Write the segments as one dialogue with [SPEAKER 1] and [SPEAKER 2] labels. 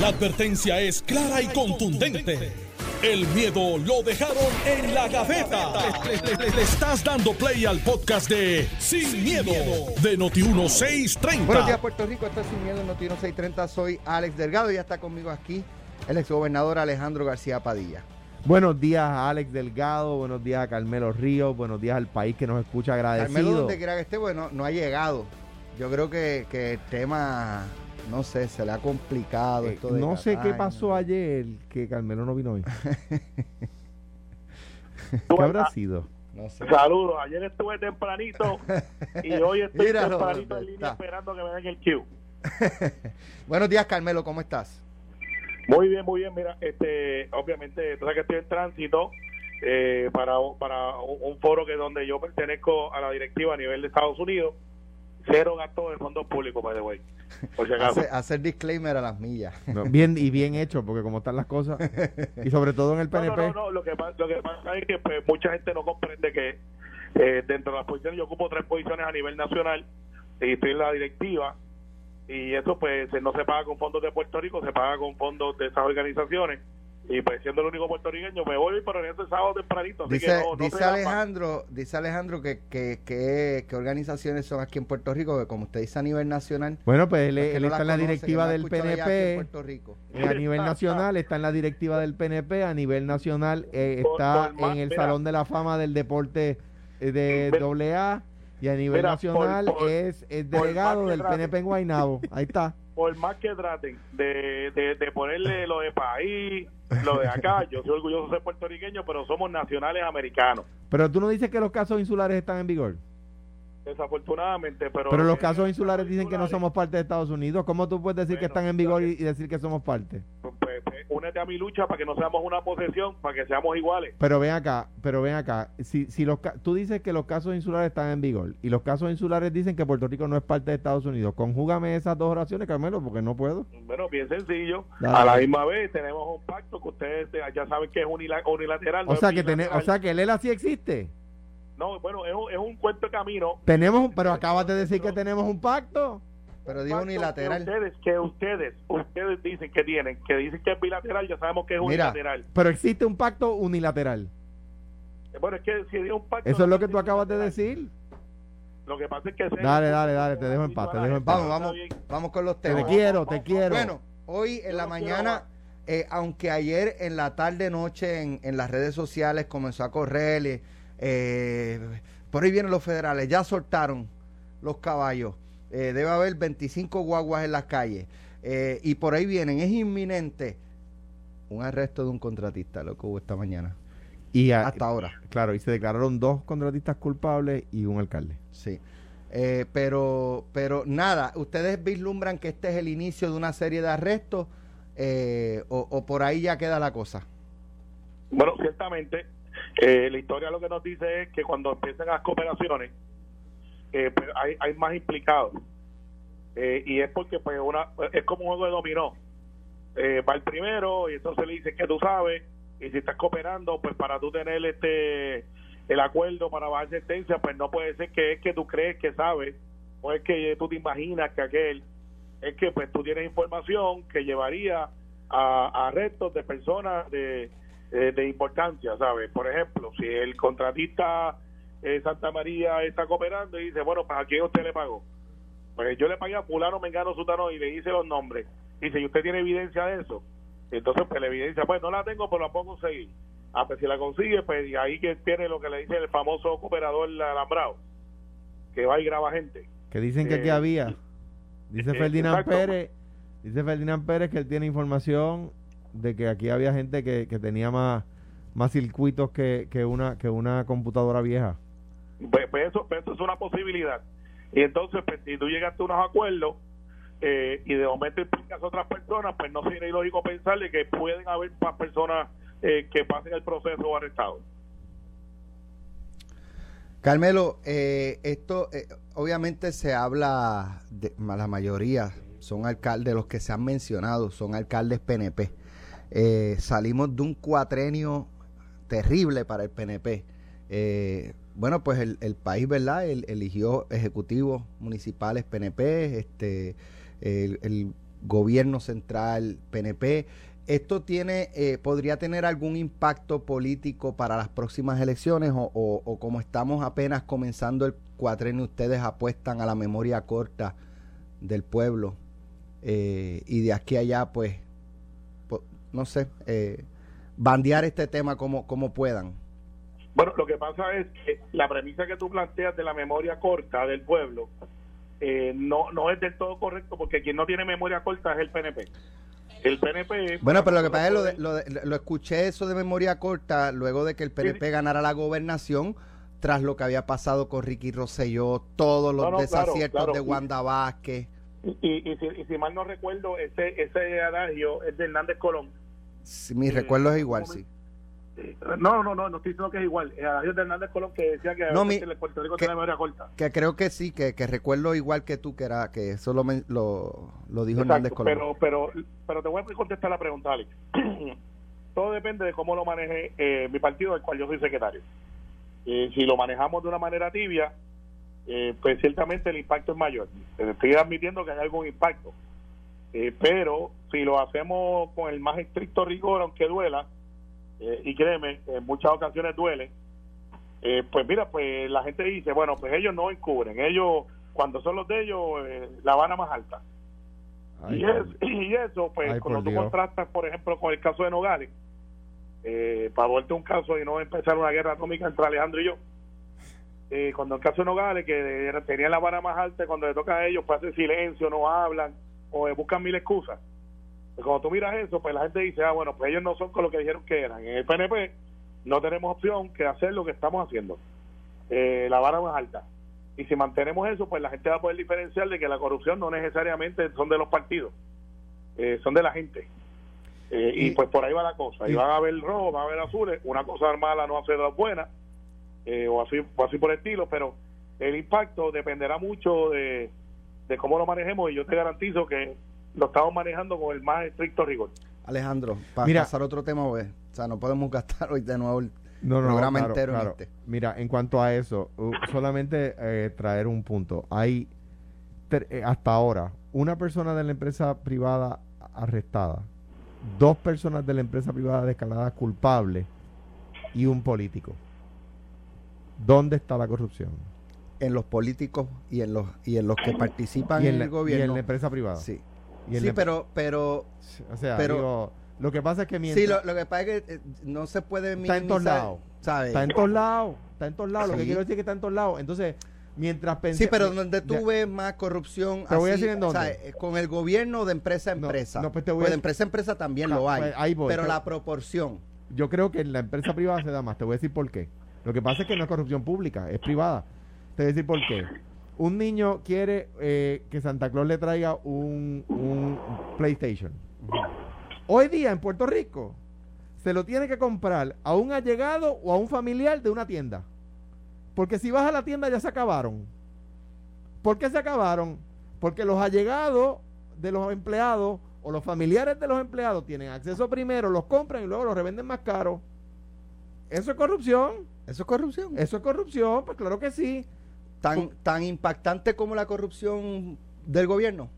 [SPEAKER 1] La advertencia es clara y contundente. El miedo lo dejaron en la gaveta. Le, le- le estás dando play al podcast de Sin, miedo, de Noti1630.
[SPEAKER 2] Buenos días, Puerto Rico. Esto es Sin Miedo, Notino 630. Soy Alex Delgado y ya está conmigo aquí el exgobernador Alejandro García Padilla.
[SPEAKER 3] Buenos días a Alex Delgado, buenos días a Carmelo Ríos, buenos días al país que nos escucha
[SPEAKER 2] Carmelo,
[SPEAKER 3] agradecido.
[SPEAKER 2] donde quiera que esté, bueno, no ha llegado. Yo creo que, que el tema, no sé, se le ha complicado.
[SPEAKER 3] Eh,
[SPEAKER 2] esto de
[SPEAKER 3] no sé qué pasó ayer que Carmelo no vino hoy. ¿Qué
[SPEAKER 4] Bueno,
[SPEAKER 3] habrá
[SPEAKER 4] ah,
[SPEAKER 3] sido?
[SPEAKER 2] No sé.
[SPEAKER 4] Saludos, ayer estuve tempranito y hoy estoy
[SPEAKER 2] Míralo,
[SPEAKER 4] tempranito en
[SPEAKER 2] ¿dónde
[SPEAKER 4] línea
[SPEAKER 2] está?
[SPEAKER 4] esperando que me den el cue.
[SPEAKER 2] Buenos días, Carmelo, ¿cómo estás?
[SPEAKER 4] Muy bien, muy bien. Mira, este, obviamente, tú sabes que estoy en tránsito eh, para, para un un foro que donde yo pertenezco a la directiva a nivel de Estados Unidos. Cero gasto de fondos públicos, by the way. Por si acaso.
[SPEAKER 2] Hace- hacer disclaimer a las millas.
[SPEAKER 3] No, bien y bien hecho, porque como están las cosas, y sobre todo en el
[SPEAKER 4] No,
[SPEAKER 3] PNP,
[SPEAKER 4] no, no, no, Lo, que, pa- lo que pasa es que pues, mucha gente no comprende que eh, dentro de las posiciones, yo ocupo tres posiciones a nivel nacional y estoy en la directiva y eso pues se- no se paga con fondos de Puerto Rico, se paga con fondos de esas organizaciones y pues siendo el único puertorriqueño me voy pero en ese sábado tempranito. Así
[SPEAKER 2] Dice,
[SPEAKER 4] que no, no
[SPEAKER 2] dice Alejandro, dice Alejandro que, que, que, que organizaciones son aquí en Puerto Rico, que como usted dice a nivel nacional,
[SPEAKER 3] bueno, pues él,
[SPEAKER 2] que
[SPEAKER 3] él
[SPEAKER 2] no
[SPEAKER 3] está en la
[SPEAKER 2] conoce,
[SPEAKER 3] directiva del
[SPEAKER 2] en
[SPEAKER 3] PNP,
[SPEAKER 2] Puerto Rico.
[SPEAKER 3] a nivel nacional está en la directiva del PNP, a nivel nacional eh, está
[SPEAKER 4] Por- por más-
[SPEAKER 3] en el
[SPEAKER 4] mira.
[SPEAKER 3] Salón de la Fama del Deporte eh, de. AA y a nivel
[SPEAKER 4] Mira,
[SPEAKER 3] nacional
[SPEAKER 4] por- por-
[SPEAKER 3] es, es delegado del. PNP en Guaynabo. Ahí está.
[SPEAKER 4] Por más que traten de, de, de ponerle lo de país, lo de acá, yo soy orgulloso de ser puertorriqueño, pero somos nacionales americanos.
[SPEAKER 3] Pero tú no dices que los casos insulares están en vigor.
[SPEAKER 4] Desafortunadamente, pero...
[SPEAKER 3] Pero los casos insulares dicen que no somos parte de Estados Unidos. ¿Cómo tú puedes decir que están en vigor y, decir que somos parte?
[SPEAKER 4] pues, pues, únete a mi lucha para que no seamos una posesión, para que seamos iguales.
[SPEAKER 3] Pero ven acá, pero ven acá. Si, si los, tú dices que los casos insulares están en vigor y los casos insulares dicen que Puerto Rico no es parte de Estados Unidos, conjúgame esas dos oraciones, Carmelo, porque no puedo.
[SPEAKER 4] Bueno, bien sencillo.
[SPEAKER 3] Dale.
[SPEAKER 4] A la misma vez tenemos un pacto que ustedes ya saben que es unila- unilateral. no
[SPEAKER 3] O
[SPEAKER 4] es
[SPEAKER 3] sea que
[SPEAKER 4] bilateral.
[SPEAKER 3] o sea que el ELA sí existe.
[SPEAKER 4] No, bueno, es un, es un cuento de camino.
[SPEAKER 3] Tenemos, pero acabas de decir que tenemos un pacto.
[SPEAKER 2] Pero dijo unilateral.
[SPEAKER 4] Que ustedes, que ustedes, ustedes dicen que tienen, que dicen que es bilateral, ya sabemos que es
[SPEAKER 2] Mira.
[SPEAKER 4] unilateral.
[SPEAKER 3] Pero existe un pacto unilateral.
[SPEAKER 4] Bueno, es que si es un pacto...
[SPEAKER 3] Eso es lo que tú acabas de decir.
[SPEAKER 4] Lo que pasa es que...
[SPEAKER 3] Dale, dale, dale, te dejo en paz, te dejo en paz.
[SPEAKER 2] Vamos, vamos, vamos con los
[SPEAKER 3] Te
[SPEAKER 2] temas.
[SPEAKER 3] quiero, te quiero.
[SPEAKER 2] Bueno, hoy en la mañana, eh, aunque ayer en la tarde noche en, en las redes sociales comenzó a correr, eh, por ahí vienen los federales, ya soltaron los caballos, eh, debe haber 25 guaguas en las calles eh, y por ahí vienen, es inminente un arresto de un contratista, lo que hubo esta mañana,
[SPEAKER 3] Y a-
[SPEAKER 2] hasta ahora.
[SPEAKER 3] claro, y se declararon dos contratistas culpables y un alcalde.
[SPEAKER 2] Sí. Eh, pero, pero nada, ¿ustedes vislumbran que este es el inicio de una serie de arrestos eh, o, o por ahí ya queda la cosa?
[SPEAKER 4] Bueno, ciertamente, eh, la historia lo que nos dice es que cuando empiezan las cooperaciones, eh, pues hay, más implicados. Eh, y es porque pues una es como un juego de dominó. Eh, va el primero y entonces le dice que tú sabes y si estás cooperando, pues para tú tener este el acuerdo para bajar sentencia, pues no puede ser que es que tú crees que sabes o es que tú te imaginas que aquel es que pues tú tienes información que llevaría a arrestos de personas de, eh, de importancia, ¿sabes? Por ejemplo, si el contratista eh, Santa María está cooperando y dice, bueno, pues a quién usted le pagó. Pues yo le pagué a fulano, mengano, sutano y le hice los nombres. Dice, ¿y usted tiene evidencia de eso? Entonces, pues la evidencia, pues no la tengo, pero la puedo conseguir. Ah, pues si la consigue, pues y ahí que tiene lo que le dice el famoso cooperador alambrado, que va y graba gente.
[SPEAKER 3] Que dicen que aquí
[SPEAKER 4] Eh,
[SPEAKER 3] había. Dice
[SPEAKER 4] eh,
[SPEAKER 3] Ferdinand
[SPEAKER 4] exacto.
[SPEAKER 3] Pérez, dice Ferdinand Pérez que él tiene información de que aquí había gente que, que tenía más, más circuitos que, que una que una computadora vieja.
[SPEAKER 4] Pues, pues eso, pues eso es una posibilidad. Y entonces, pues, si tú llegaste a unos acuerdos eh, y de momento implicas a otras personas, pues no sería ilógico pensarle que pueden haber más personas eh, que pasen el proceso arrestados.
[SPEAKER 2] Carmelo, eh, esto eh, obviamente se habla, de, la mayoría son alcaldes, los que se han mencionado son alcaldes PNP. Eh, salimos de un cuatrenio terrible para el PNP. Eh, bueno, pues el, el país, ¿verdad? El- eligió ejecutivos municipales PNP, este, el, gobierno central, PNP. ¿Esto tiene, eh, podría tener algún impacto político para las próximas elecciones o, o, como estamos apenas comenzando el cuatrenio, ustedes apuestan a la memoria corta del pueblo eh, y de aquí a allá, pues, no sé, eh, bandear este tema como, como puedan?
[SPEAKER 4] Bueno, lo que pasa es que la premisa que tú planteas de la memoria corta del pueblo eh, no, no es del todo correcto porque quien no tiene memoria corta es el PNP. El PNP...
[SPEAKER 2] Bueno, pero lo que pasa es, lo, lo, escuché eso de memoria corta luego de que el PNP ganara la gobernación tras lo que había pasado con Ricky Rosselló, todos los desaciertos de Wanda Vázquez.
[SPEAKER 4] Y, y, si, mal no recuerdo, ese, ese adagio es de Hernández Colón.
[SPEAKER 2] Mi recuerdo es igual, sí.
[SPEAKER 4] No, no, no, no estoy diciendo que es igual. A de Hernández Colón que decía que
[SPEAKER 2] no, mi, Puerto Rico que, tiene memoria corta. Que creo que sí, que, que, recuerdo igual que tú, que era que eso lo, lo, dijo Hernández Colón.
[SPEAKER 4] Pero, pero, pero te voy a contestar la pregunta, Alex. Todo depende de cómo lo maneje eh, mi partido, del cual yo soy secretario. Eh, si lo manejamos de una manera tibia, eh, pues ciertamente el impacto es mayor. Estoy admitiendo que hay algún impacto. Pero si lo hacemos con el más estricto rigor, aunque duela, eh, y créeme, en muchas ocasiones duele, eh, pues mira, pues la gente dice, bueno, pues ellos no encubren, ellos, cuando son los de ellos, eh, la van a más alta. y, y, eso, pues cuando tú contrastas, por ejemplo, con el caso de Nogales, para volverte un caso y no empezar una guerra atómica entre Alejandro y yo, cuando el caso de Nogales, que tenían la vara más alta, cuando le toca a ellos, pues hacen silencio, no hablan, o buscan mil excusas cuando tú miras eso, pues la gente dice, ah, bueno, pues ellos no son con lo que dijeron que eran. En el PNP no tenemos opción que hacer lo que estamos haciendo, eh, la vara más alta. Y si mantenemos eso, pues la gente va a poder diferenciar de que la corrupción no necesariamente son de los partidos, eh, son de la gente. Eh, y, pues por ahí va la cosa. Y van a haber rojo, van a haber azules. Una cosa mala no hace las buenas, o, así, o así por el estilo, pero el impacto dependerá mucho de, de cómo lo manejemos. Y yo te garantizo que lo estamos manejando con el más estricto rigor.
[SPEAKER 2] Alejandro, para pasar otro tema, pues, o sea, no podemos gastar hoy de nuevo el programa entero en este.
[SPEAKER 3] Mira, en cuanto a eso, solamente eh, traer un punto. Hay eh, hasta ahora una persona de la empresa privada arrestada, dos personas de la empresa privada declaradas culpables y un político. ¿Dónde está la corrupción?
[SPEAKER 2] En los políticos y en los y en los que participan en, el gobierno.
[SPEAKER 3] Y en la empresa privada.
[SPEAKER 2] Sí sí, pero, pero,
[SPEAKER 3] o sea, pero, lo que pasa es que mientras...
[SPEAKER 2] Sí, lo, que pasa es que eh, no se puede
[SPEAKER 3] minimizar, Está en todos lados. Está en todos lados. Está en todos lados. Lo que quiero decir es que está en todos lados. Entonces, mientras
[SPEAKER 2] pensé... Sí, pero donde tú ves más corrupción...
[SPEAKER 3] Te voy a decir en dónde.
[SPEAKER 2] Eh, con el gobierno de empresa a empresa. No, pues te voy pues de empresa a empresa también lo hay. Pues pero la proporción...
[SPEAKER 3] Yo creo que en la empresa privada se da más. Te voy a decir por qué. Lo que pasa es que no es corrupción pública, es privada. Te voy a decir por qué un niño quiere eh, que Santa Claus le traiga un, PlayStation. Hoy día en Puerto Rico se lo tiene que comprar a un allegado o a un familiar de una tienda. Porque si vas a la tienda ya se acabaron. ¿Por qué se acabaron? Porque los allegados de los empleados o los familiares de los empleados tienen acceso primero, los compran y luego los revenden más caro. ¿Eso es corrupción?
[SPEAKER 2] ¿Eso es corrupción?
[SPEAKER 3] Eso es corrupción, pues claro que sí
[SPEAKER 2] tan, tan impactante como la corrupción del gobierno?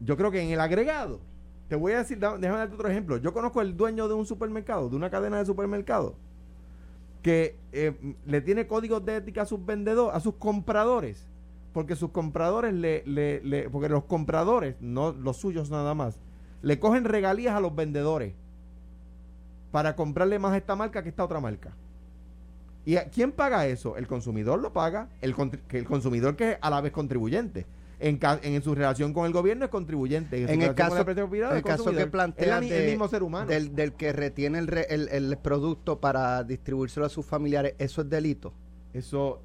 [SPEAKER 3] Yo creo que en el agregado, te voy a decir, déjame darte otro ejemplo. Yo conozco el dueño de un supermercado, de una cadena de supermercados, que eh, le tiene códigos de ética a sus vendedores, a sus compradores, porque sus compradores le, le, le, porque los compradores, no los suyos nada más, le cogen regalías a los vendedores para comprarle más esta marca que esta otra marca. ¿Y quién paga eso? El consumidor lo paga, el, el consumidor que es a la vez contribuyente. En, en, su relación con el gobierno es contribuyente.
[SPEAKER 2] En, el caso, el caso que plantea
[SPEAKER 3] el, mismo ser humano.
[SPEAKER 2] Del, que retiene el, el, producto para distribuírselo a sus familiares, ¿eso es delito?
[SPEAKER 3] Eso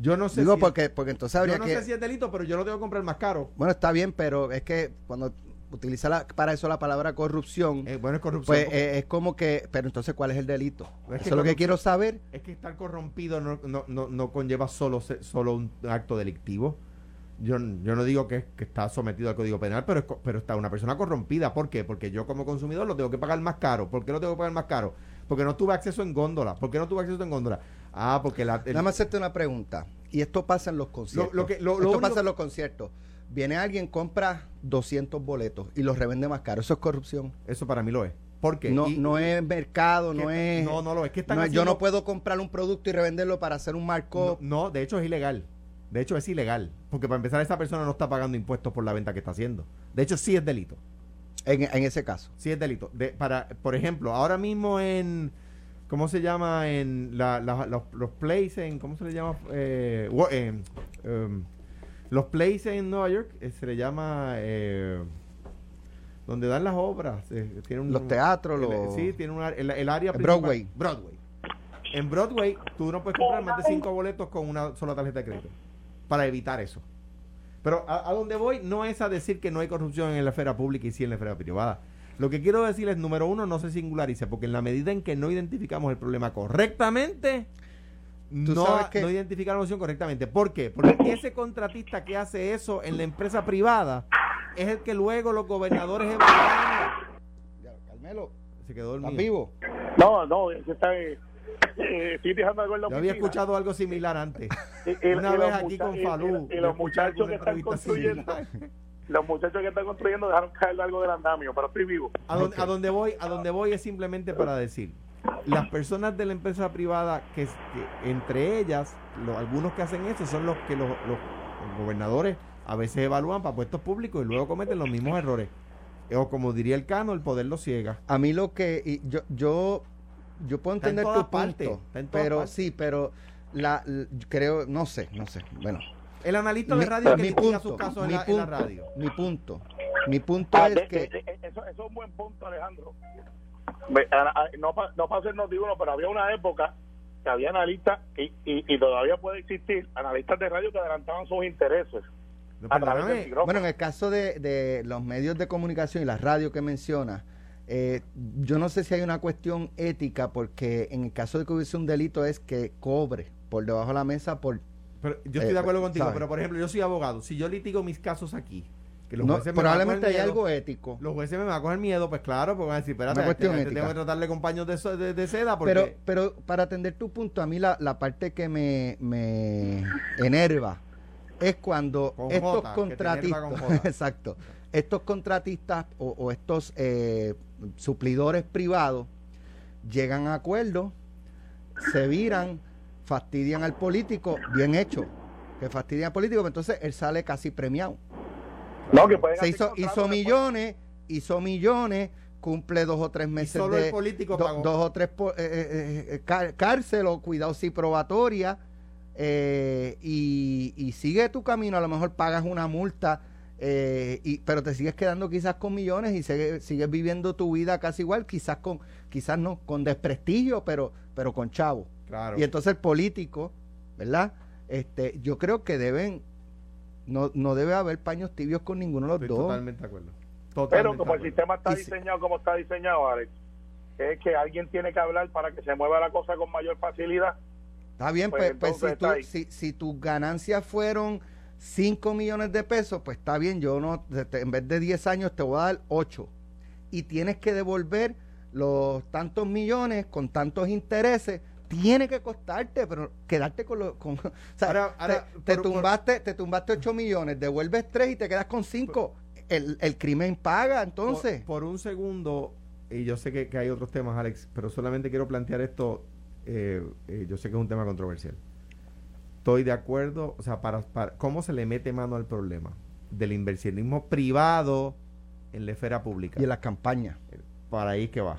[SPEAKER 3] yo no sé
[SPEAKER 2] Digo porque, porque entonces habría
[SPEAKER 3] yo
[SPEAKER 2] no
[SPEAKER 3] sé si es delito, pero yo lo tengo que comprar más caro.
[SPEAKER 2] Bueno, está bien, pero es que cuando utiliza para eso la palabra corrupción.
[SPEAKER 3] Eh, bueno, es corrupción.
[SPEAKER 2] Pues eh, es como que, pero entonces, ¿cuál es el delito? eso es lo que quiero saber.
[SPEAKER 3] Es que estar corrompido no, no, no, no conlleva solo, solo un acto delictivo. Yo, yo no digo que, que, está sometido al Código Penal, pero, pero está una persona corrompida. ¿Por qué? Porque yo como consumidor lo tengo que pagar más caro. ¿Por qué lo tengo que pagar más caro? Porque no tuve acceso en góndola. ¿Por qué no tuve acceso en góndola? Ah, porque la...
[SPEAKER 2] Nada más hacerte una pregunta. Y esto pasa en los conciertos. Lo, que, esto pasa en los conciertos Viene alguien, compra 200 boletos y los revende más caro. Eso es corrupción.
[SPEAKER 3] Eso para mí lo es. ¿Por qué?
[SPEAKER 2] No,
[SPEAKER 3] Y-
[SPEAKER 2] no es mercado, no
[SPEAKER 3] ¿Qué-
[SPEAKER 2] es...
[SPEAKER 3] no, no lo es. ¿Qué están
[SPEAKER 2] no yo no puedo comprar un producto y revenderlo para hacer un marco.
[SPEAKER 3] no, de hecho es ilegal. De hecho es ilegal. Porque para empezar, esa persona no está pagando impuestos por la venta que está haciendo. De hecho, sí es delito.
[SPEAKER 2] En, en ese caso.
[SPEAKER 3] Sí es delito. De, para, por ejemplo, ahora mismo en. ¿Cómo se llama? En la, la- los, los plays en. ¿Cómo se le llama? Eh, en, em, los plays en Nueva York eh, se le llama. eh, donde dan las obras. eh, tiene un-
[SPEAKER 2] Los teatros,
[SPEAKER 3] el-
[SPEAKER 2] los-
[SPEAKER 3] Sí, tiene un, el, el área.
[SPEAKER 2] Broadway.
[SPEAKER 3] Broadway. En Broadway, tú no puedes comprar más de cinco boletos con una sola tarjeta de crédito. Para evitar eso. Pero a, a donde voy no es a decir que no hay corrupción en la esfera pública y sí en la esfera privada. Lo que quiero decir es, número uno, no se singularice, porque en la medida en que no identificamos el problema correctamente, no,
[SPEAKER 2] que-
[SPEAKER 3] no identificamos la sopción correctamente. ¿Por qué? Porque ese contratista que hace eso en la empresa privada es el que luego los gobernadores evalúan.
[SPEAKER 2] Carmelo,
[SPEAKER 3] Se quedó
[SPEAKER 2] ¿estás
[SPEAKER 3] dormido.
[SPEAKER 2] vivo?
[SPEAKER 4] No, no, es que está, eh, eh, estoy dejando algo en la
[SPEAKER 3] Yo había escuchado algo similar antes.
[SPEAKER 4] Y- y-
[SPEAKER 3] Una
[SPEAKER 4] y
[SPEAKER 3] vez aquí con
[SPEAKER 4] y- y-
[SPEAKER 3] Falú.
[SPEAKER 4] y
[SPEAKER 3] yo
[SPEAKER 4] los muchachos que están construyendo,
[SPEAKER 3] similar.
[SPEAKER 4] los muchachos que están construyendo dejaron caer algo del andamio, pero estoy vivo.
[SPEAKER 3] A, don- a donde voy, a donde voy es simplemente para decir, las personas de la empresa privada que, es- que entre ellas, lo- algunos que hacen eso son los que los, los- los gobernadores a veces evalúan para puestos públicos y luego cometen los mismos errores. O como diría el cano, el poder lo ciega.
[SPEAKER 2] A mí lo que y yo yo yo puedo
[SPEAKER 3] Está en
[SPEAKER 2] entender
[SPEAKER 3] todas
[SPEAKER 2] tu
[SPEAKER 3] partes,
[SPEAKER 2] punto,
[SPEAKER 3] en
[SPEAKER 2] pero sí, pero la, creo no sé, no sé. Bueno,
[SPEAKER 3] El analista de radio que
[SPEAKER 2] punto,
[SPEAKER 3] sus casos en
[SPEAKER 2] mi
[SPEAKER 3] la, en la
[SPEAKER 2] punto,
[SPEAKER 3] radio.
[SPEAKER 2] mi punto, mi punto
[SPEAKER 4] Ah,
[SPEAKER 2] es
[SPEAKER 4] de-
[SPEAKER 2] que
[SPEAKER 4] de- de- eso, eso es un buen punto, Alejandro. No, pa- no para ser notiuno, pero había una época que había analistas, y, y, y todavía puede existir, analistas de radio que adelantaban sus intereses.
[SPEAKER 3] No,
[SPEAKER 4] a través del
[SPEAKER 3] perdóname,
[SPEAKER 4] micrófono.
[SPEAKER 2] Bueno, en el caso de, de los medios de comunicación y la radio que menciona, eh, yo no sé si hay una cuestión ética, porque en el caso de que hubiese un delito es que cobre por debajo de la mesa por...
[SPEAKER 3] pero yo estoy
[SPEAKER 2] eh,
[SPEAKER 3] de acuerdo contigo, pero por ejemplo, yo soy abogado. Si yo litigo mis casos aquí, que los
[SPEAKER 2] No,
[SPEAKER 3] jueces me van a
[SPEAKER 2] probablemente hay algo ético.
[SPEAKER 3] Los jueces me van a coger miedo, pues claro, porque van a decir, espérate,
[SPEAKER 2] Una cuestión
[SPEAKER 3] este- tengo que tratarle con paños de, de- de seda porque...
[SPEAKER 2] Pero, pero para atender tu punto, a mí la, la parte que me, me enerva es cuando
[SPEAKER 3] Con
[SPEAKER 2] estos
[SPEAKER 3] con
[SPEAKER 2] contratistas, exacto, estos contratistas o, o estos eh, suplidores privados llegan a acuerdos, se viran, fastidian al político, bien hecho, que fastidian al político, pero entonces él sale casi premiado.
[SPEAKER 4] No, que pueden
[SPEAKER 2] Se hizo,
[SPEAKER 4] después.
[SPEAKER 2] millones, hizo millones, cumple dos o tres
[SPEAKER 3] y
[SPEAKER 2] meses
[SPEAKER 3] solo
[SPEAKER 2] de
[SPEAKER 3] el político
[SPEAKER 2] do-
[SPEAKER 3] pagó.
[SPEAKER 2] dos o tres eh, eh, eh, cá- cárcel o cuidado si probatoria eh, y, y sigue tu camino, a lo mejor pagas una multa, eh, y, pero te sigues quedando quizás con millones y sigue- sigues viviendo tu vida casi igual, quizás con, quizás no, con desprestigio, pero, pero con chavo.
[SPEAKER 3] Claro.
[SPEAKER 2] Y entonces el político, ¿verdad? Este, yo creo que deben, no, no debe haber paños tibios con ninguno de los
[SPEAKER 3] Estoy
[SPEAKER 2] dos.
[SPEAKER 3] totalmente de acuerdo.
[SPEAKER 4] Pero
[SPEAKER 3] Totalmente
[SPEAKER 4] como
[SPEAKER 3] de
[SPEAKER 4] el sistema está diseñado como está diseñado, Alex, es que alguien tiene que hablar para que se mueva la cosa con mayor facilidad.
[SPEAKER 2] Está bien,
[SPEAKER 4] Pues
[SPEAKER 2] pues, pues, si, tú- si, si tus ganancias fueron 5 millones de pesos, pues está bien, yo no, en vez de 10 años te voy a dar 8. Y tienes que devolver los tantos millones con tantos intereses. Tiene que costarte, pero quedarte con los... Con, o sea,
[SPEAKER 3] Ahora- ahora,
[SPEAKER 2] te, te
[SPEAKER 3] por- por-
[SPEAKER 2] tumbaste, te tumbaste 8 millones, devuelves 3 y te quedas con 5. El, el crimen paga, entonces.
[SPEAKER 3] Por, por un segundo, y yo sé que, que hay otros temas, Alex, pero solamente quiero plantear esto. eh, eh, yo sé que es un tema controversial. Estoy de acuerdo, o sea, para, para cómo se le mete mano al problema del inversionismo privado en la esfera pública.
[SPEAKER 2] y en las campañas.
[SPEAKER 3] para ahí que va.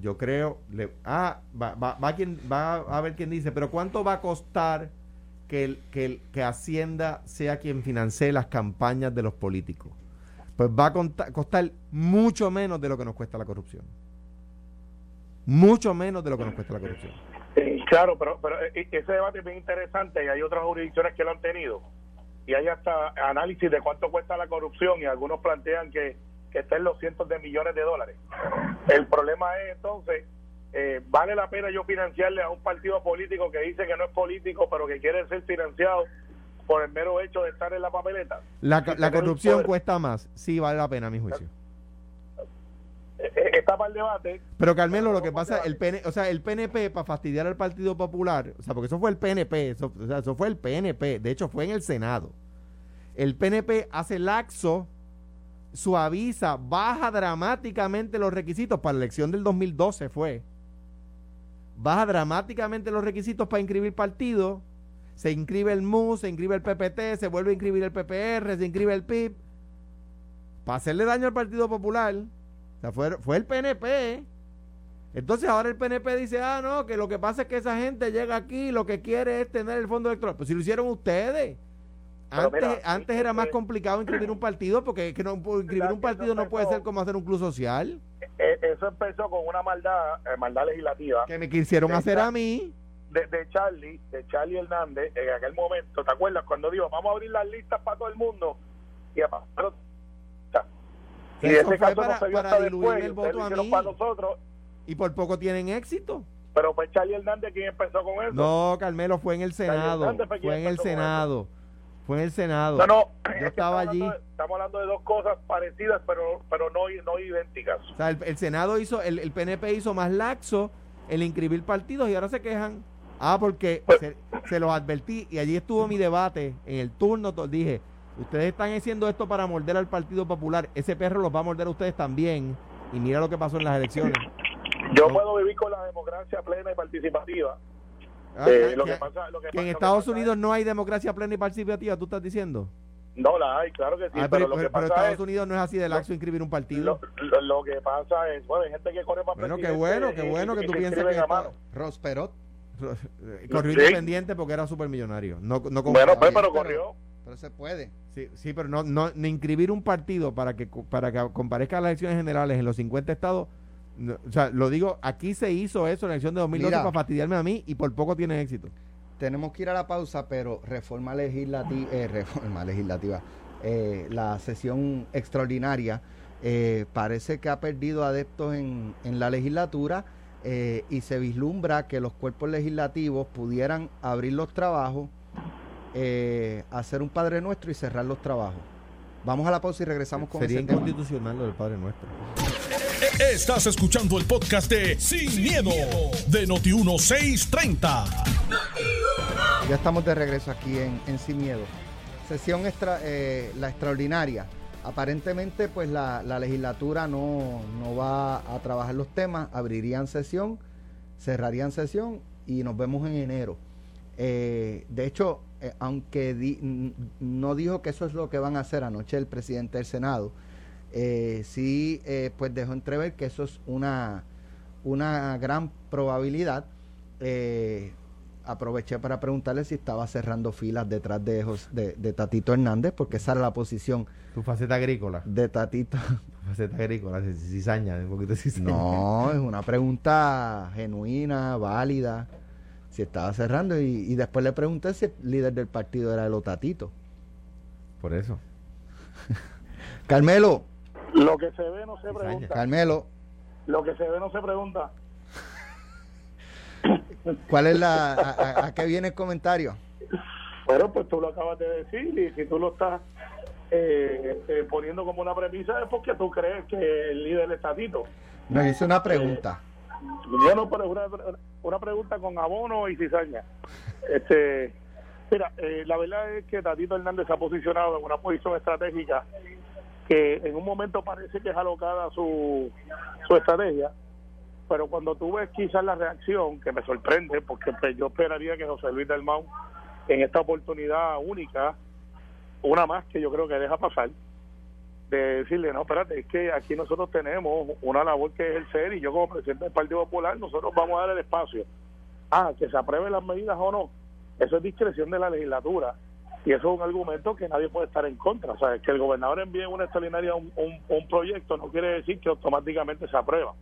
[SPEAKER 3] Yo creo, le, ah, va, va, va, quien, va a ver quién dice, pero ¿cuánto va a costar que, el, que, el, que Hacienda sea quien financie las campañas de los políticos? Pues va a costar mucho menos de lo que nos cuesta la corrupción. Mucho menos de lo que nos cuesta la corrupción.
[SPEAKER 4] Eh, claro, pero, pero eh, ese debate es bien interesante y hay otras jurisdicciones que lo han tenido. Y hay hasta análisis de cuánto cuesta la corrupción y algunos plantean que, que está en los cientos de millones de dólares. El problema es entonces, eh, ¿vale la pena yo financiarle a un partido político que dice que no es político pero que quiere ser financiado por el mero hecho de estar en la papeleta?
[SPEAKER 3] La, corrupción cuesta más. Sí, vale la pena, a mi juicio.
[SPEAKER 4] Eh, eh, está para el debate.
[SPEAKER 3] Pero Carmelo, lo que
[SPEAKER 4] ¿Cómo
[SPEAKER 3] pasa, el PN, o sea, el PNP para fastidiar al Partido Popular, o sea, porque eso fue el PNP, eso, o sea, eso fue el PNP, de hecho fue en el Senado. El PNP hace laxo, suaviza, baja dramáticamente los requisitos para la elección del 2012 fue. Baja dramáticamente los requisitos para inscribir partido. Se inscribe el MUS, se inscribe el PPT, se vuelve a inscribir el PPR, se inscribe el PIB. Para hacerle daño al Partido Popular. Fue, fue el PNP. Entonces ahora el PNP dice, ah, no, que lo que pasa es que esa gente llega aquí y lo que quiere es tener el fondo electoral. Pues si lo hicieron ustedes. Antes, antes era más complicado inscribir un partido porque que no, inscribir un partido no puede ser como hacer un club social.
[SPEAKER 4] Eh, eso empezó con una maldad, eh, maldad legislativa.
[SPEAKER 3] Que me quisieron hacer a mí.
[SPEAKER 4] De, de, Charlie, de Charlie Hernández, en aquel momento, ¿te acuerdas? Cuando dijo, vamos a abrir las listas para todo el mundo. Y, pero,
[SPEAKER 3] y ese caso para, no se para diluir el voto a mí. Para nosotros. Y por poco tienen éxito.
[SPEAKER 4] Pero fue Charlie Hernández quien empezó con eso.
[SPEAKER 3] No, Carmelo, fue en el Senado. Fue en el Senado. Fue en el Senado.
[SPEAKER 4] No, no.
[SPEAKER 3] Yo estaba allí.
[SPEAKER 4] estamos hablando de dos cosas parecidas, pero pero no, no idénticas.
[SPEAKER 3] O sea, el, Senado hizo, el, el, PNP hizo más laxo el inscribir partidos y ahora se quejan. Ah, porque pues se, se, los advertí y allí estuvo mi debate. En el turno dije, ustedes están haciendo esto para morder al Partido Popular. Ese perro los va a morder a ustedes también. Y mira lo que pasó en las elecciones.
[SPEAKER 4] Yo puedo vivir con la democracia plena y participativa
[SPEAKER 3] Ah, eh, lo que, pasa, lo que, en Estados Unidos no hay democracia plena y participativa, ¿tú estás diciendo?
[SPEAKER 4] No la hay, claro que sí.
[SPEAKER 3] Ah, pero, lo que pasa Estados Unidos no es así de laxo inscribir un partido.
[SPEAKER 4] Lo, que pasa es, bueno, hay gente que corre para
[SPEAKER 3] Bueno, qué bueno, qué bueno que tú pienses que está, Rosperot corrió independiente porque era supermillonario. No, no
[SPEAKER 4] bueno, pues, pero corrió.
[SPEAKER 2] Pero se puede.
[SPEAKER 3] Sí, sí pero no, no, ni inscribir un partido para que, para que comparezca a las elecciones generales en los 50 estados o sea, lo digo, aquí se hizo eso en la elección de 2012 para fastidiarme a mí y por poco tiene éxito.
[SPEAKER 2] Tenemos que ir a la pausa, pero reforma legislativa, eh, reforma legislativa, eh, la sesión extraordinaria eh, parece que ha perdido adeptos en, en la legislatura y se vislumbra que los cuerpos legislativos pudieran abrir los trabajos, hacer un Padre Nuestro y cerrar los trabajos. Vamos a la pausa y regresamos con
[SPEAKER 3] Sería inconstitucional lo del Padre Nuestro.
[SPEAKER 1] Estás escuchando el podcast de Sin, miedo, de Noti1630.
[SPEAKER 2] Ya estamos de regreso aquí en, Sin Miedo. Sesión eh, la extraordinaria. Aparentemente, pues la, legislatura no, va a trabajar los temas, abrirían sesión, cerrarían sesión y nos vemos en enero. Eh, de hecho, eh, aunque no dijo que eso es lo que van a hacer anoche el presidente del Senado, eh, sí eh, pues dejó entrever que eso es una, una gran probabilidad. Eh, aproveché para preguntarle si estaba cerrando filas detrás de, de, Tatito Hernández, porque esa era la posición.
[SPEAKER 3] Tu faceta agrícola.
[SPEAKER 2] De Tatito.
[SPEAKER 3] Tu faceta agrícola, cizaña, un poquito cizaña.
[SPEAKER 2] No, es una pregunta genuina, válida. Si estaba cerrando, y, y después le pregunté si el líder del partido era el Tatito.
[SPEAKER 3] Por eso.
[SPEAKER 2] Carmelo,
[SPEAKER 4] lo que se ve no se pregunta.
[SPEAKER 2] Carmelo.
[SPEAKER 4] Lo que se ve no se pregunta.
[SPEAKER 2] ¿Cuál es la. A, qué viene el comentario?
[SPEAKER 4] Bueno, pues tú lo acabas de decir y si tú lo estás eh, eh, poniendo como una premisa es porque tú crees que el líder es Tatito.
[SPEAKER 2] Me hice una pregunta.
[SPEAKER 4] yo no, pero una, una pregunta con abono y cizaña. Este, mira, eh, la verdad es que Tatito Hernández se ha posicionado en una posición estratégica que en un momento parece que es alocada su, su estrategia, pero cuando tú ves quizás la reacción, que me sorprende, porque pues, yo esperaría que José Luis Dalmau, en esta oportunidad única, una más que yo creo que deja pasar, de decirle, no, espérate, es que aquí nosotros tenemos una labor que es el ser y yo como presidente del Partido Popular, nosotros vamos a dar el espacio. Ah, que se aprueben las medidas o no, eso es discreción de la legislatura y eso es un argumento que nadie puede estar en contra. O sea, que el gobernador envíe una extraordinaria un, un, proyecto no quiere decir que automáticamente se aprueba.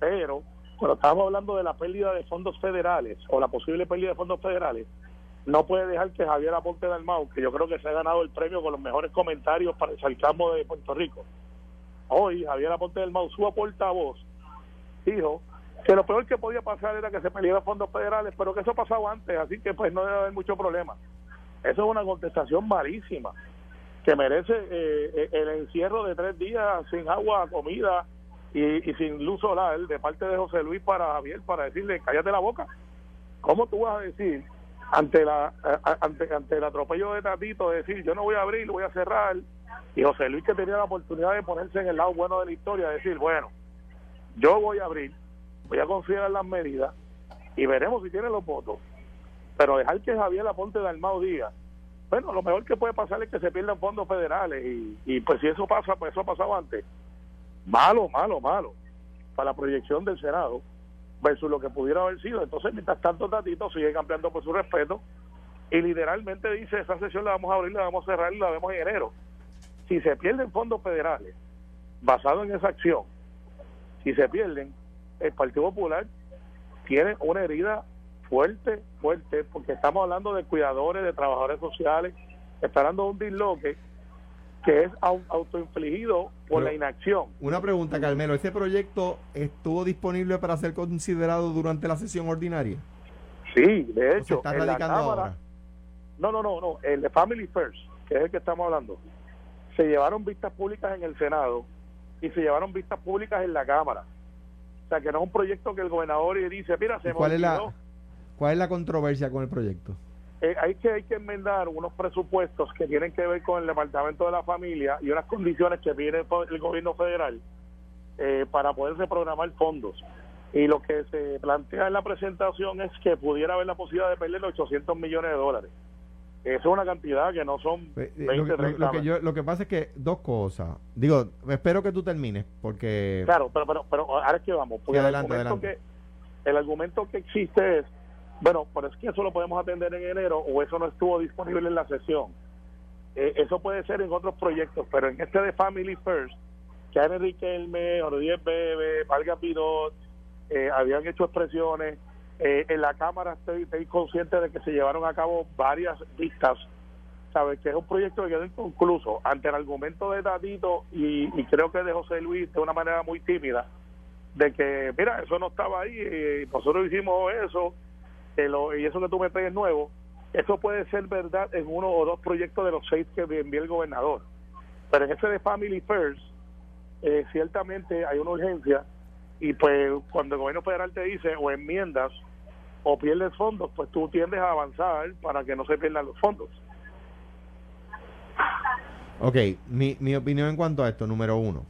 [SPEAKER 4] Pero cuando estamos hablando de la pérdida de fondos federales o la posible pérdida de fondos federales, no puede dejar que Javier Aponte Dalmau, que yo creo que se ha ganado el premio con los mejores comentarios para el sarcasmo de Puerto Rico. Hoy Javier Aponte Dalmau, su portavoz, dijo que lo peor que podía pasar era que se perdieran fondos federales, pero que eso pasaba antes, así que pues no debe haber mucho problema. Eso es una contestación malísima, que merece eh, eh, el encierro de tres días sin agua, comida y, sin luz solar de parte de José Luis para Javier para decirle, cállate la boca. ¿Cómo tú vas a decir ante la ante, ante el atropello de Tatito de decir yo no voy a abrir, voy a cerrar y José Luis que tenía la oportunidad de ponerse en el lado bueno de la historia, decir, bueno, yo voy a abrir, voy a considerar las medidas y veremos si tiene los votos. Pero dejar que Javier Aponte de Armado diga, bueno, lo mejor que puede pasar es que se pierdan fondos federales y, y pues si eso pasa, pues eso ha pasado antes. Malo, malo, malo para la proyección del Senado versus lo que pudiera haber sido. Entonces, mientras tanto, Tatito sigue cambiando por su respeto y literalmente dice, esa sesión la vamos a abrir, la vamos a cerrar y la vemos en enero. Si se pierden fondos federales basados en esa acción, si se pierden, el Partido Popular tiene una herida fuerte, fuerte, porque estamos hablando de cuidadores, de trabajadores sociales, de un disloque que es autoinfligido por la inacción.
[SPEAKER 3] Una pregunta, Carmelo, ¿ese proyecto estuvo disponible para ser considerado durante la sesión ordinaria?
[SPEAKER 4] Sí, de hecho.
[SPEAKER 3] está radicando ahora?
[SPEAKER 4] No, no, no, no, el de Family First, que es el que estamos hablando, se llevaron vistas públicas en el Senado y se llevaron vistas públicas en la Cámara. O sea, que no es un proyecto que el gobernador dice, mira, se
[SPEAKER 3] ¿Cuál es, la, ¿Cuál es la controversia con el proyecto?
[SPEAKER 4] Eh, hay que hay que enmendar unos presupuestos que tienen que ver con el Departamento de la Familia y unas condiciones que pide el gobierno federal eh, para poder reprogramar fondos. Y lo que se plantea en la presentación es que pudiera haber la posibilidad de perder 800 millones de dólares. Eso es una cantidad que no son 20,
[SPEAKER 3] eh, lo, que yo, lo que pasa es que dos cosas. Digo, espero que tú termines, porque...
[SPEAKER 4] Claro, pero, pero, pero ahora es que vamos. Porque
[SPEAKER 3] adelante,
[SPEAKER 4] el, argumento Que, el argumento que existe es bueno, pero es que eso lo podemos atender en enero o eso no estuvo disponible en la sesión. Eh, eso puede ser en otros proyectos, pero en este de Family First, que Enrique Elme, Ordier Bebe, Valga Pidot, eh, habían hecho expresiones. Eh, en la Cámara estoy, consciente de que se llevaron a cabo varias vistas, ¿sabes? Que es un proyecto que quedó inconcluso. Ante el argumento de Tatito y, y creo que de José Luis de una manera muy tímida, de que, mira, eso no estaba ahí, y nosotros hicimos eso, y eso que tú me traes nuevo, eso puede ser verdad en uno o dos proyectos de los seis que envía el gobernador. Pero en ese de Family First, eh, ciertamente hay una urgencia y pues cuando el gobierno federal te dice o enmiendas o pierdes fondos, pues tú tiendes a avanzar para que no se pierdan los fondos.
[SPEAKER 3] Ok, mi, mi opinión en cuanto a esto, número uno.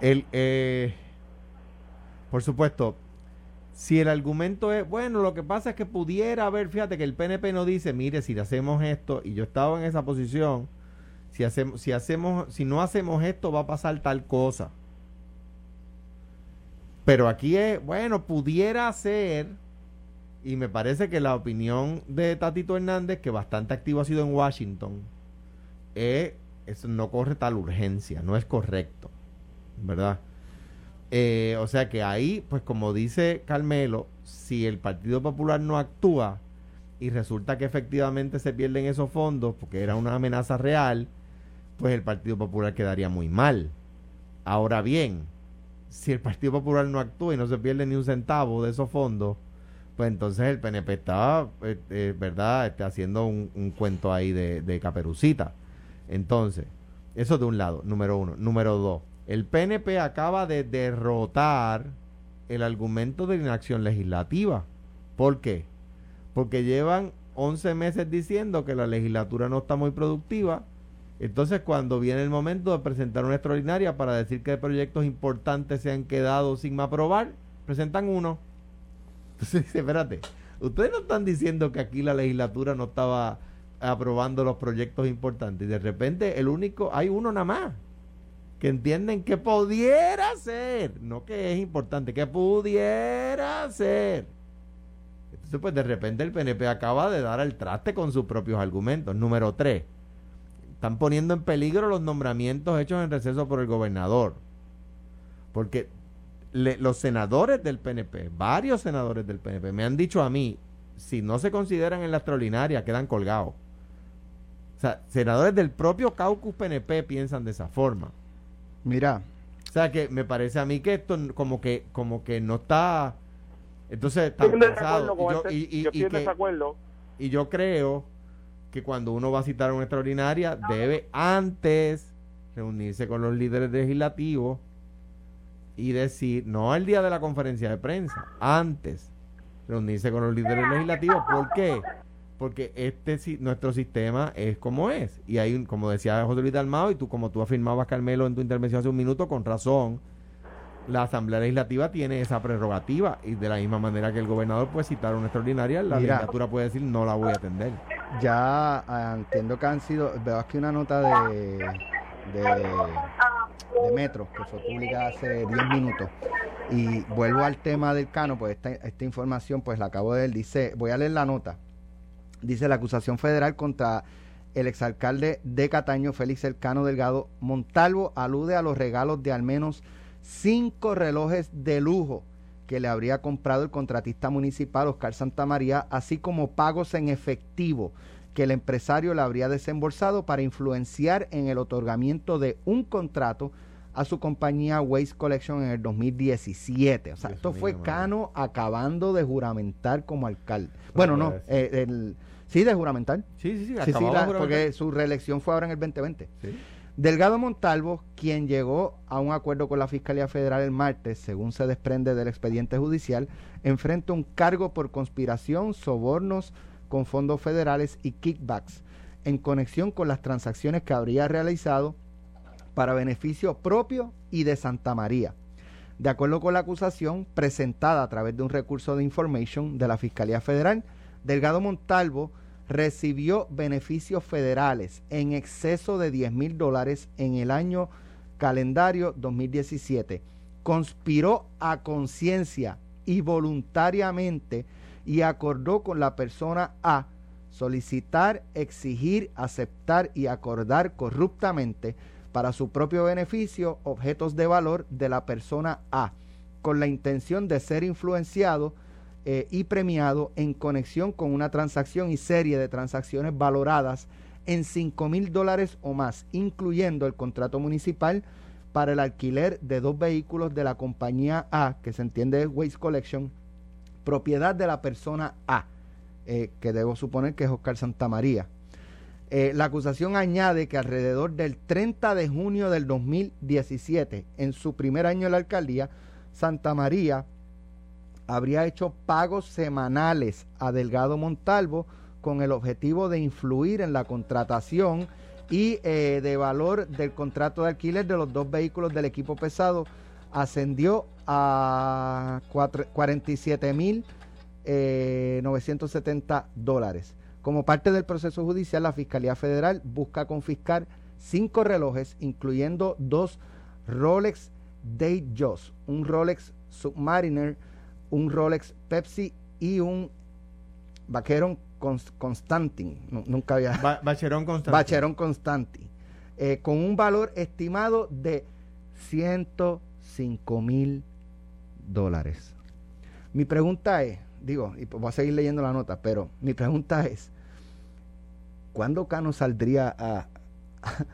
[SPEAKER 3] El, eh, por supuesto, si el argumento es, bueno, lo que pasa es que pudiera haber, fíjate que el PNP no dice, mire, si hacemos esto, y yo estaba en esa posición, si hacemos, si hacemos, si no hacemos esto, va a pasar tal cosa. Pero aquí es, bueno, pudiera ser, y me parece que la opinión de Tatito Hernández, que bastante activo ha sido en Washington, es, eso no corre tal urgencia, no es correcto, ¿verdad? Eh, o sea que ahí, pues como dice Carmelo, si el Partido Popular no actúa y resulta que efectivamente se pierden esos fondos porque era una amenaza real, pues el Partido Popular quedaría muy mal. Ahora bien, si el Partido Popular no actúa y no se pierde ni un centavo de esos fondos, pues entonces el PNP está, eh, eh, ¿verdad?, está haciendo un, cuento ahí de, de caperucita. Entonces, eso de un lado, número uno. Número dos, el PNP acaba de derrotar el argumento de inacción legislativa. ¿Por qué? Porque llevan 11 meses diciendo que la legislatura no está muy productiva. Entonces, cuando viene el momento de presentar una extraordinaria para decir que proyectos importantes se han quedado sin aprobar, presentan uno. Entonces dice, espérate, ustedes no están diciendo que aquí la legislatura no estaba aprobando los proyectos importantes. Y de repente, el único, hay uno nada más que entienden que pudiera ser, no que es importante, que pudiera ser. Entonces, pues de repente el PNP acaba de dar al traste con sus propios argumentos. Número tres, están poniendo en peligro los nombramientos hechos en receso por el gobernador. Porque los senadores del PNP, varios senadores del PNP, me han dicho a mí, si no se consideran en la extraordinaria, quedan colgados. O sea, senadores del propio caucus PNP piensan de esa forma.
[SPEAKER 2] Mira.
[SPEAKER 3] O sea que me parece a mí que esto como que como que no está entonces
[SPEAKER 4] está y, yo, y,
[SPEAKER 3] y yo creo que cuando uno va a citar una extraordinaria debe antes reunirse con los líderes legislativos y decir, no el día de la conferencia de prensa, antes reunirse con los líderes legislativos. ¿Por qué? Porque este nuestro sistema es como es. Y hay como decía José Luis Dalmado, y tú como tú afirmabas, Carmelo, en tu intervención hace un minuto, con razón, la Asamblea Legislativa tiene esa prerrogativa. Y de la misma manera que el gobernador puede citar una extraordinaria, la legislatura puede decir no la voy a atender.
[SPEAKER 2] Ya ah, entiendo que han sido, veo aquí una nota de, de, Metro que fue publicada hace 10 minutos. Y vuelvo al tema del Cano, pues esta, esta información pues la acabo de él, dice, voy a leer la nota, dice la acusación federal contra el exalcalde de Cataño, Félix Elcano Delgado Montalvo, alude a los regalos de al menos cinco relojes de lujo que le habría comprado el contratista municipal Oscar Santamaría, así como pagos en efectivo que el empresario le habría desembolsado para influenciar en el otorgamiento de un contrato a su compañía Waste Collection en el 2017. O sea, esto fue Cano acabando de juramentar como alcalde. bueno, no, eh, el, sí, de juramentar.
[SPEAKER 3] Sí, sí, sí,
[SPEAKER 2] sí, sí porque su reelección fue ahora en el 2020. Sí. Delgado Montalvo, quien llegó a un acuerdo con la Fiscalía Federal el martes, según se desprende del expediente judicial, enfrenta un cargo por conspiración, sobornos con fondos federales y kickbacks en conexión con las transacciones que habría realizado para beneficio propio y de Santa María. De acuerdo con la acusación presentada a través de un recurso de information de la Fiscalía Federal, Delgado Montalvo recibió beneficios federales en exceso de 10 mil dólares en el año calendario 2017. Conspiró a conciencia y voluntariamente y acordó con la persona A solicitar, exigir, aceptar y acordar corruptamente para su propio beneficio objetos de valor de la persona A, con la intención de ser influenciado eh, y premiado en conexión con una transacción y serie de transacciones valoradas en 5 mil dólares o más, incluyendo el contrato municipal para el alquiler de dos vehículos de la compañía A, que se entiende Waste Collection, propiedad de la persona A, eh, que debo suponer que es Oscar Santamaría. Eh, la acusación añade que alrededor del 30 de junio del 2017, en su primer año en la alcaldía, Santa María habría hecho pagos semanales a Delgado Montalvo con el objetivo de influir en la contratación y eh, de valor del contrato de alquiler de los dos vehículos del equipo pesado ascendió a 47 mil 970 eh, dólares. Como parte del proceso judicial, la Fiscalía Federal busca confiscar cinco relojes, incluyendo dos Rolex Datejust, un Rolex Submariner un Rolex Pepsi y un Vaqueron Constantin. Nunca había.
[SPEAKER 3] Constantin.
[SPEAKER 2] Bacheron Constantin. Eh, con un valor estimado de 105 mil dólares. Mi pregunta es, digo, y voy a seguir leyendo la nota, pero mi pregunta es, ¿cuándo Cano saldría a,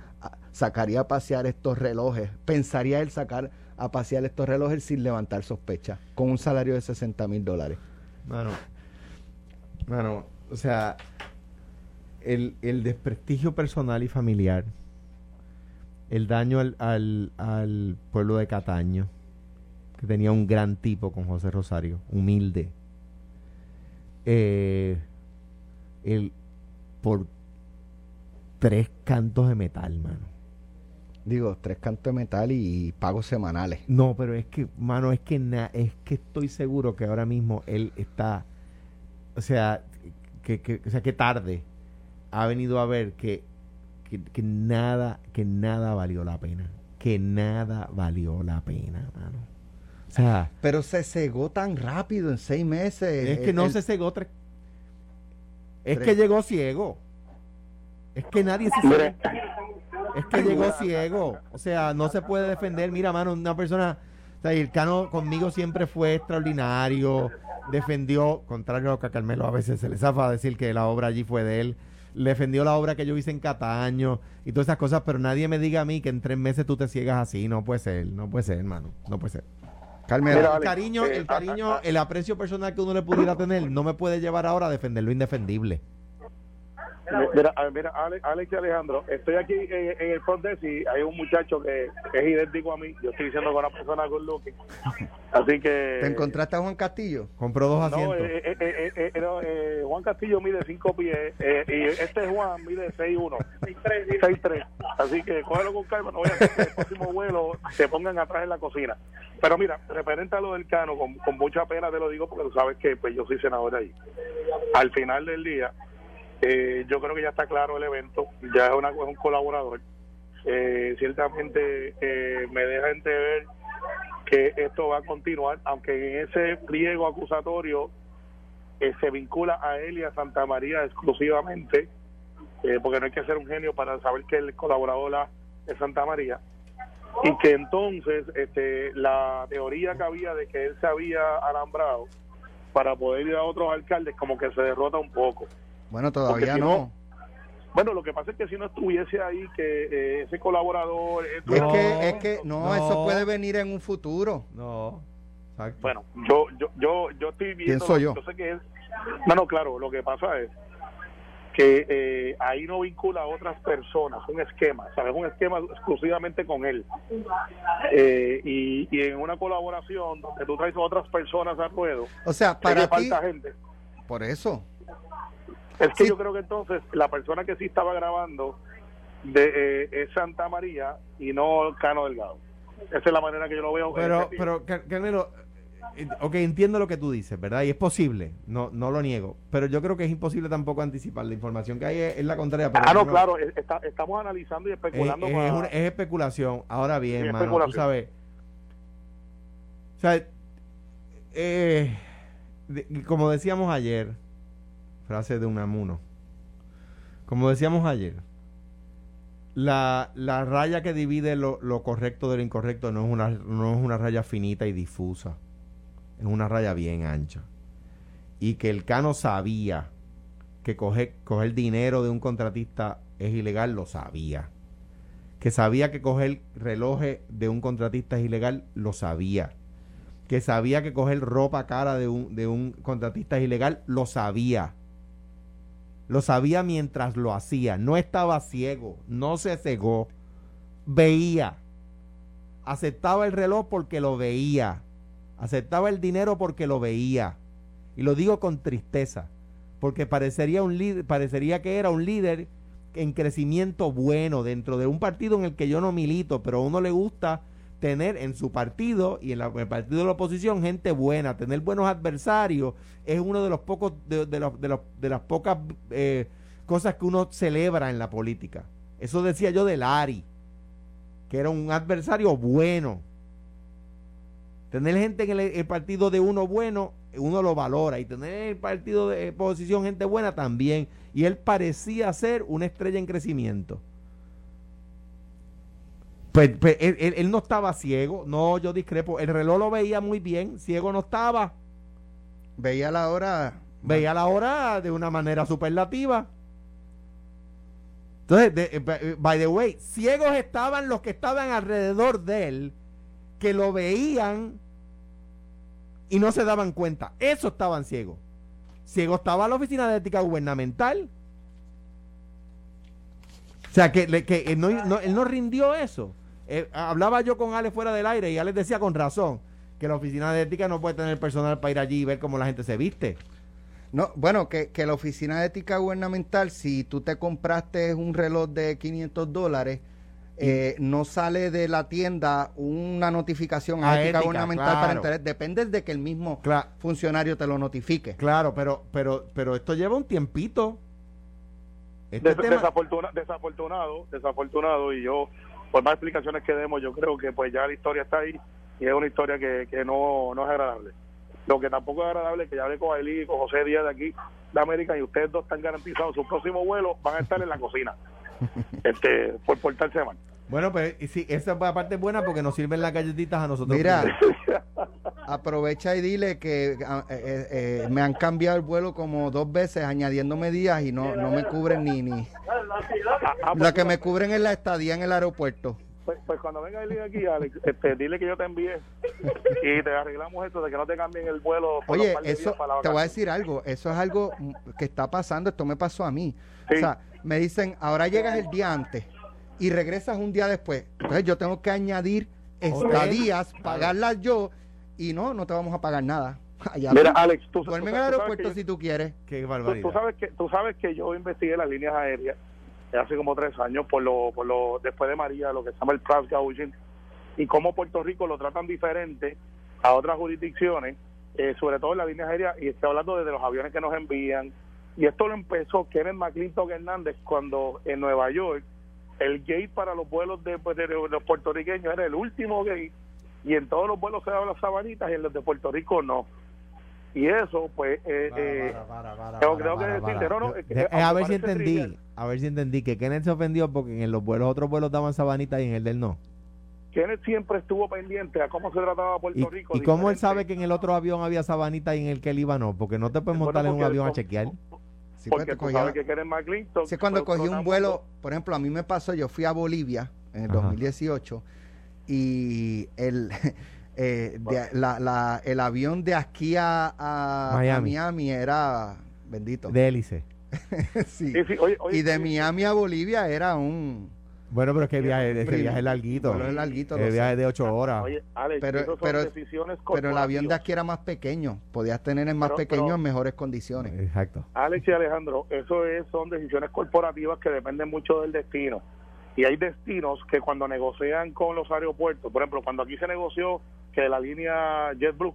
[SPEAKER 2] sacaría a pasear estos relojes? ¿Pensaría él sacar a pasear estos relojes sin levantar sospecha, con un salario de 60 mil dólares.
[SPEAKER 3] Mano, mano, o sea, el, desprestigio personal y familiar, el daño al, al, pueblo de Cataño, que tenía un gran tipo con José Rosario, humilde, eh, el, por tres cantos de metal, mano
[SPEAKER 2] Digo, tres cantos de metal y, pagos semanales.
[SPEAKER 3] No, pero es que, mano, es que es que estoy seguro que ahora mismo él está, o sea, que, o sea, que tarde ha venido a ver que, que, nada, que nada valió la pena, que nada valió la pena, mano. O sea,
[SPEAKER 2] pero se cegó tan rápido en seis meses.
[SPEAKER 3] Es que no se cegó tres. Es que llegó ciego. Es que nadie se cegó. Es que llegó ciego. O sea, no se puede defender. Mira, mano, una persona. O sea, el Cano conmigo siempre fue extraordinario. Defendió, contrario a lo que a Carmelo a veces se le zafa decir que la obra allí fue de él. Defendió la obra que yo hice en Cataño y todas esas cosas, pero nadie me diga a mí que en tres meses tú te ciegas así. No puede ser, no puede ser, hermano. No puede ser. Carmelo. el cariño, el cariño, el aprecio personal que uno le pudiera tener no me puede llevar ahora a defender lo indefendible.
[SPEAKER 4] Mira, ah, mira Ale- Alex y Alejandro, estoy aquí en, en el front desk y hay un muchacho que es idéntico a mí. Yo estoy diciendo que una persona good looking. Así que.
[SPEAKER 2] ¿Te encontraste a Juan Castillo?
[SPEAKER 3] Compró dos
[SPEAKER 4] No,
[SPEAKER 3] asientos.
[SPEAKER 4] eh, eh, eh, eh, eh, no, eh, Juan Castillo mide 5 pies eh, y este Juan mide 6'1, 6'3. Así que cógelo con calma, no voy a hacer que el próximo vuelo se pongan atrás en la cocina. Pero mira, referente a lo del Cano, con, con mucha pena te lo digo porque tú sabes que pues yo soy senador ahí. Al final del día, eh, yo creo que ya está claro el evento, ya es, una, es un colaborador. Eh, ciertamente eh, me deja entrever que esto va a continuar, aunque en ese pliego acusatorio eh, se vincula a él y a Santa María exclusivamente, eh, porque no hay que ser un genio para saber que el colaborador la- es Santa María, y que entonces este, la teoría que había de que él se había alambrado para poder ir a otros alcaldes como que se derrota un poco.
[SPEAKER 2] Bueno, todavía
[SPEAKER 4] si
[SPEAKER 2] no.
[SPEAKER 4] no- Bueno, lo que pasa es que si no estuviese ahí, que eh, ese colaborador... eh,
[SPEAKER 2] Es
[SPEAKER 3] No,
[SPEAKER 2] que, es que no,
[SPEAKER 3] no.
[SPEAKER 2] eso puede venir en un futuro.
[SPEAKER 3] No. Exacto.
[SPEAKER 4] Bueno, yo, yo, yo, yo estoy viendo.
[SPEAKER 2] Pienso yo.
[SPEAKER 4] sé que es. No, no, claro, lo que pasa es que eh, ahí no vincula a otras personas, un esquema, ¿sabes? Un esquema exclusivamente con él. Eh, y, y en una colaboración donde tú traes a otras personas al ruedo,
[SPEAKER 2] O sea, para ti,
[SPEAKER 4] falta gente.
[SPEAKER 2] por eso.
[SPEAKER 4] Es que
[SPEAKER 2] Sí.
[SPEAKER 4] yo creo que entonces la persona que sí estaba grabando de, eh, es Santa María y no Cano Delgado. Esa es la manera que yo lo veo.
[SPEAKER 3] Pero, pero, Car- Carmelo, eh, ok, entiendo lo que tú dices, ¿verdad? Y es posible, no, no lo niego. Pero yo creo que es imposible tampoco anticipar. La información que hay es, es la contraria. Pero
[SPEAKER 4] ah, no, claro, es- está- estamos analizando y
[SPEAKER 3] Es,
[SPEAKER 4] especulando.
[SPEAKER 3] es- es una- especulación. Ahora bien,
[SPEAKER 4] Es
[SPEAKER 3] mano, tú sabes. O sea, eh, de- como decíamos ayer, frase de Unamuno. Como decíamos ayer, la, la raya que divide lo, lo correcto de lo incorrecto no es, una, no es una raya finita y difusa. Es una raya bien ancha. Y que el Cano sabía que coger, coger dinero de un contratista es ilegal, lo sabía. Que sabía que coger relojes de un contratista es ilegal, lo sabía. Que sabía que coger ropa cara de un, de un contratista es ilegal, lo sabía. Lo sabía mientras lo hacía. No estaba ciego, no se cegó. Veía. Aceptaba el reloj porque lo veía. Aceptaba el dinero porque lo veía. Y lo digo con tristeza, porque parecería un líder, parecería que era un líder en crecimiento bueno dentro de un partido en el que yo no milito, pero a uno le gusta tener en su partido y en, la- el partido de la oposición gente buena, tener buenos adversarios es uno de los pocos de, de los- de los- de las pocas eh, cosas que uno celebra en la política. Eso decía yo de Lari, que era un adversario bueno. Tener gente en el, el partido de uno bueno, uno lo valora. Y tener en el partido de oposición gente buena también. Y él parecía ser una estrella en crecimiento. Pues, pues, él, él- él no estaba ciego. No, yo discrepo. El reloj lo veía muy bien. Ciego no estaba.
[SPEAKER 2] Veía la hora.
[SPEAKER 3] Veía la hora de una manera superlativa. Entonces, de- eh, by- the way, ciegos estaban los que estaban alrededor de él, que lo veían y no se daban cuenta. Eso estaban ciegos. Ciego estaba la oficina de ética gubernamental. O sea, que, que él, no, no- él no rindió eso. Eh, hablaba yo con Ale fuera del aire y Ale decía con razón que la oficina de ética no puede tener personal para ir allí y ver cómo la gente se viste.
[SPEAKER 2] No, bueno, que, que la Oficina de Ética Gubernamental, si tú te compraste un reloj de 500 dólares, eh, no sale de la tienda una notificación a,
[SPEAKER 3] A
[SPEAKER 2] ética,
[SPEAKER 3] ética,
[SPEAKER 2] gubernamental para interés. Depende de que el mismo funcionario te lo notifique.
[SPEAKER 3] Claro, pero, pero, pero esto lleva un tiempito. Este
[SPEAKER 4] Des-
[SPEAKER 3] tema-
[SPEAKER 4] desafortuna- desafortunado, desafortunado, y yo, por más explicaciones que demos, yo creo que pues ya la historia está ahí y es una historia que, que no, no es agradable. Lo que tampoco es agradable es que ya hablé con Eli y con José Díaz de aquí, de América, y ustedes dos están garantizados, sus próximos vuelos van a estar en la cocina, este por portarse mal.
[SPEAKER 3] Bueno, pues y sí, esa parte es buena porque nos sirven las galletitas a nosotros.
[SPEAKER 2] Mira, aprovecha y dile que ah, eh, eh, me han cambiado el vuelo como dos veces añadiéndome días y no, no me cubren ni, ni... La que me cubren es la estadía en el aeropuerto.
[SPEAKER 4] pues, pues cuando venga el día aquí, Alex, este, dile que yo te envié y te arreglamos esto de que no te cambien el vuelo. por
[SPEAKER 2] Oye, eso,
[SPEAKER 4] días para la
[SPEAKER 2] te voy a decir algo, eso es algo que está pasando, esto me pasó a mí.
[SPEAKER 4] Sí.
[SPEAKER 2] O sea, me dicen, ahora llegas el día antes y regresas un día después. Entonces yo tengo que añadir estadías, pagarlas yo y no, no te vamos a pagar nada. Allá
[SPEAKER 4] Mira,
[SPEAKER 2] tú,
[SPEAKER 4] Alex, tú, tú-
[SPEAKER 2] en el
[SPEAKER 4] tú sabes
[SPEAKER 2] aeropuerto
[SPEAKER 4] que yo-
[SPEAKER 2] si tú quieres.
[SPEAKER 3] Qué barbaridad.
[SPEAKER 4] tú sabes que tú sabes que yo investigué las líneas aéreas hace como tres años por lo, por lo después de María lo que se llama el price gouging y cómo Puerto Rico lo tratan diferente a otras jurisdicciones eh, sobre todo en las líneas aéreas y estoy hablando de los aviones que nos envían y esto lo empezó Kenneth McClintock Hernández cuando en Nueva York el gate para los vuelos de, pues, de los puertorriqueños era el último gate y en todos los vuelos se daban las sabanitas y en los de Puerto Rico no y eso pues eh, eh, que decirte, no, no, es que-
[SPEAKER 3] De-
[SPEAKER 4] aunque
[SPEAKER 3] a ver si entendí,
[SPEAKER 4] trivial.
[SPEAKER 3] a ver si entendí que Kenneth se ofendió porque en los vuelos, otros vuelos daban sabanita y en el del no.
[SPEAKER 4] Kenneth siempre estuvo pendiente a cómo se trataba Puerto
[SPEAKER 3] ¿Y,
[SPEAKER 4] Rico.
[SPEAKER 3] y cómo él sabe que en el otro avión había sabanita y en el que él iba no? Porque no te puedes
[SPEAKER 4] Bueno,
[SPEAKER 3] montar en un avión a chequear.
[SPEAKER 2] Sí,
[SPEAKER 4] Porque
[SPEAKER 2] porque
[SPEAKER 4] tú sabes que Kenneth McClintock...
[SPEAKER 2] Sí, cuando cogí un vuelo, por ejemplo, a mí me pasó, yo fui a Bolivia en el
[SPEAKER 3] Ajá.
[SPEAKER 2] 2018 y el, eh, de- la- la- el avión de aquí a, a- a
[SPEAKER 3] Miami.
[SPEAKER 2] Miami. era, bendito,
[SPEAKER 3] De hélice.
[SPEAKER 2] sí.
[SPEAKER 4] Sí, sí, oye, oye,
[SPEAKER 2] y de Miami a Bolivia era un...
[SPEAKER 3] Bueno, pero es que el viaje, ese
[SPEAKER 2] Primo.
[SPEAKER 3] viaje es larguito.
[SPEAKER 2] Vuelo es larguito,
[SPEAKER 3] El
[SPEAKER 2] sé.
[SPEAKER 3] viaje de ocho horas.
[SPEAKER 4] Oye, Alex,
[SPEAKER 2] Pero-
[SPEAKER 4] son
[SPEAKER 2] pero-
[SPEAKER 4] decisiones
[SPEAKER 2] Pero el avión de aquí era más pequeño, podías tener el más
[SPEAKER 4] Pero-
[SPEAKER 2] pequeño
[SPEAKER 4] pero-
[SPEAKER 2] en mejores condiciones.
[SPEAKER 3] Exacto.
[SPEAKER 4] Alex y Alejandro, eso es, son decisiones corporativas que dependen mucho del destino. Y hay destinos que cuando negocian con los aeropuertos, por ejemplo, cuando aquí se negoció que la línea JetBlue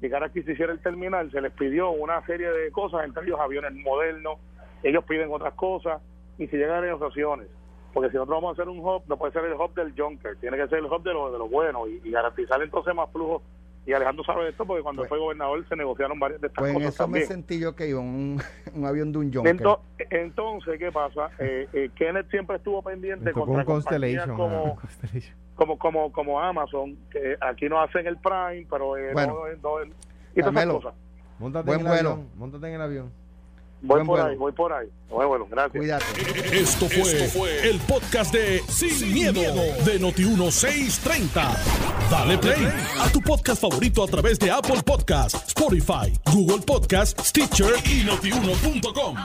[SPEAKER 4] llegara aquí y se hiciera el terminal, se les pidió una serie de cosas, entre ellos aviones modernos, ellos piden otras cosas y se llegan a negociaciones. Porque si nosotros vamos a hacer un hub, no puede ser el hub del junker, tiene que ser el hub de lo, de lo bueno y, y garantizar entonces más flujo. Y Alejandro sabe esto porque cuando
[SPEAKER 2] Pues-
[SPEAKER 4] fue gobernador se negociaron varias de estas
[SPEAKER 2] Pues en
[SPEAKER 4] cosas
[SPEAKER 2] eso me sentí yo que iba un, un avión de un Junker.
[SPEAKER 4] Ento- entonces, ¿qué pasa? Eh, eh, Kenneth siempre estuvo pendiente contra
[SPEAKER 3] un Constellation.
[SPEAKER 4] como,
[SPEAKER 3] ah, Constellation.
[SPEAKER 4] como, como, como Amazon, que aquí no hacen el Prime, pero eh,
[SPEAKER 2] Bueno.
[SPEAKER 4] no, no- y todas esas cosas.
[SPEAKER 3] Móntate
[SPEAKER 2] Buen
[SPEAKER 3] en el avión. Móntate en el avión.
[SPEAKER 4] Voy
[SPEAKER 2] Buen
[SPEAKER 4] por
[SPEAKER 2] vuelo.
[SPEAKER 4] ahí, voy por ahí. Bueno, bueno, gracias.
[SPEAKER 2] Cuídate.
[SPEAKER 1] Esto fue, el podcast de Sin, miedo, de Noti1630. Dale play a tu podcast favorito a través de Apple Podcasts, Spotify, Google Podcasts, Stitcher y notiuno.com.